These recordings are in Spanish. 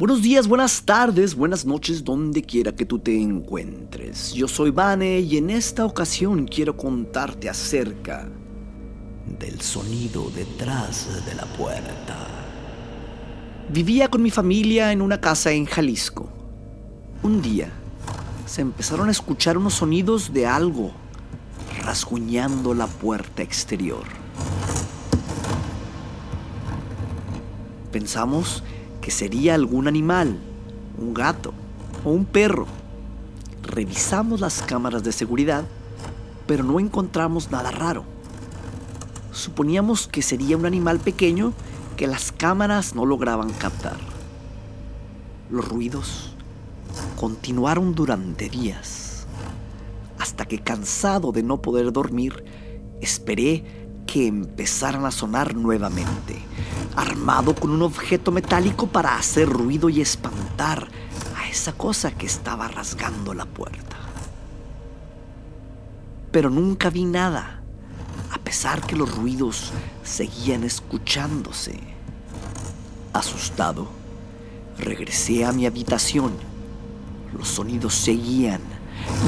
Buenos días, buenas tardes, buenas noches, donde quiera que tú te encuentres. Yo soy Vane y en esta ocasión quiero contarte acerca del sonido detrás de la puerta. Vivía con mi familia en una casa en Jalisco. Un día se empezaron a escuchar unos sonidos de algo rasguñando la puerta exterior. Pensamos que sería algún animal, un gato o un perro. Revisamos las cámaras de seguridad, pero no encontramos nada raro. Suponíamos que sería un animal pequeño que las cámaras no lograban captar. Los ruidos continuaron durante días, hasta que cansado de no poder dormir, esperé que empezaran a sonar nuevamente, armado con un objeto metálico para hacer ruido y espantar a esa cosa que estaba rasgando la puerta. Pero nunca vi nada, a pesar que los ruidos seguían escuchándose. Asustado, regresé a mi habitación. Los sonidos seguían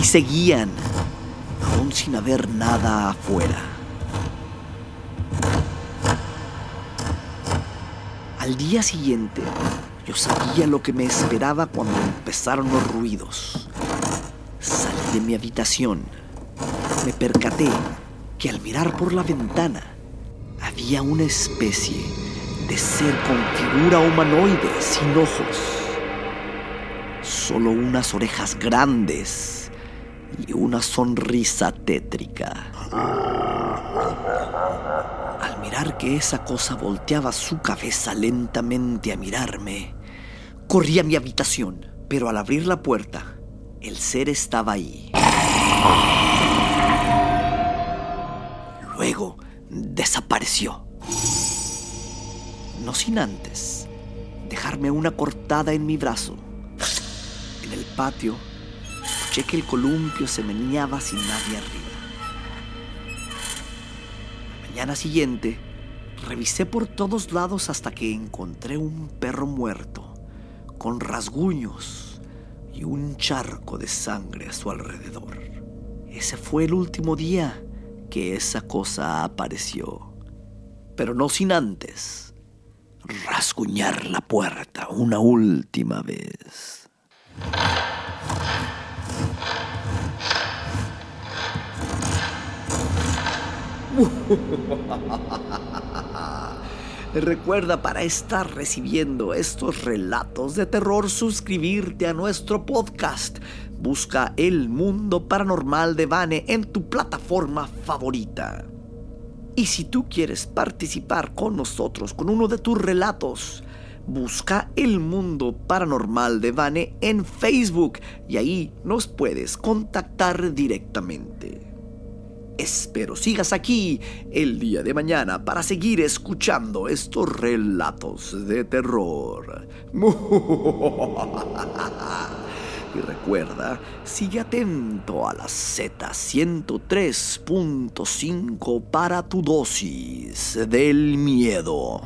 y seguían, aún sin haber nada afuera. Al día siguiente, yo sabía lo que me esperaba cuando empezaron los ruidos. Salí de mi habitación. Me percaté que al mirar por la ventana había una especie de ser con figura humanoide sin ojos. Solo unas orejas grandes y una sonrisa tétrica. Mirar que esa cosa volteaba su cabeza lentamente a mirarme, corrí a mi habitación, pero al abrir la puerta, el ser estaba ahí. Luego desapareció. No sin antes dejarme una cortada en mi brazo. En el patio, escuché que el columpio se meneaba sin nadie arriba mañana siguiente, revisé por todos lados hasta que encontré un perro muerto, con rasguños y un charco de sangre a su alrededor. Ese fue el último día que esa cosa apareció, pero no sin antes rasguñar la puerta una última vez. Recuerda para estar recibiendo estos relatos de terror suscribirte a nuestro podcast. Busca El Mundo Paranormal de Vane en tu plataforma favorita. Y si tú quieres participar con nosotros con uno de tus relatos, busca El Mundo Paranormal de Vane en Facebook y ahí nos puedes contactar directamente. Espero sigas aquí el día de mañana para seguir escuchando estos relatos de terror. Y recuerda, sigue atento a la Z103.5 para tu dosis del miedo.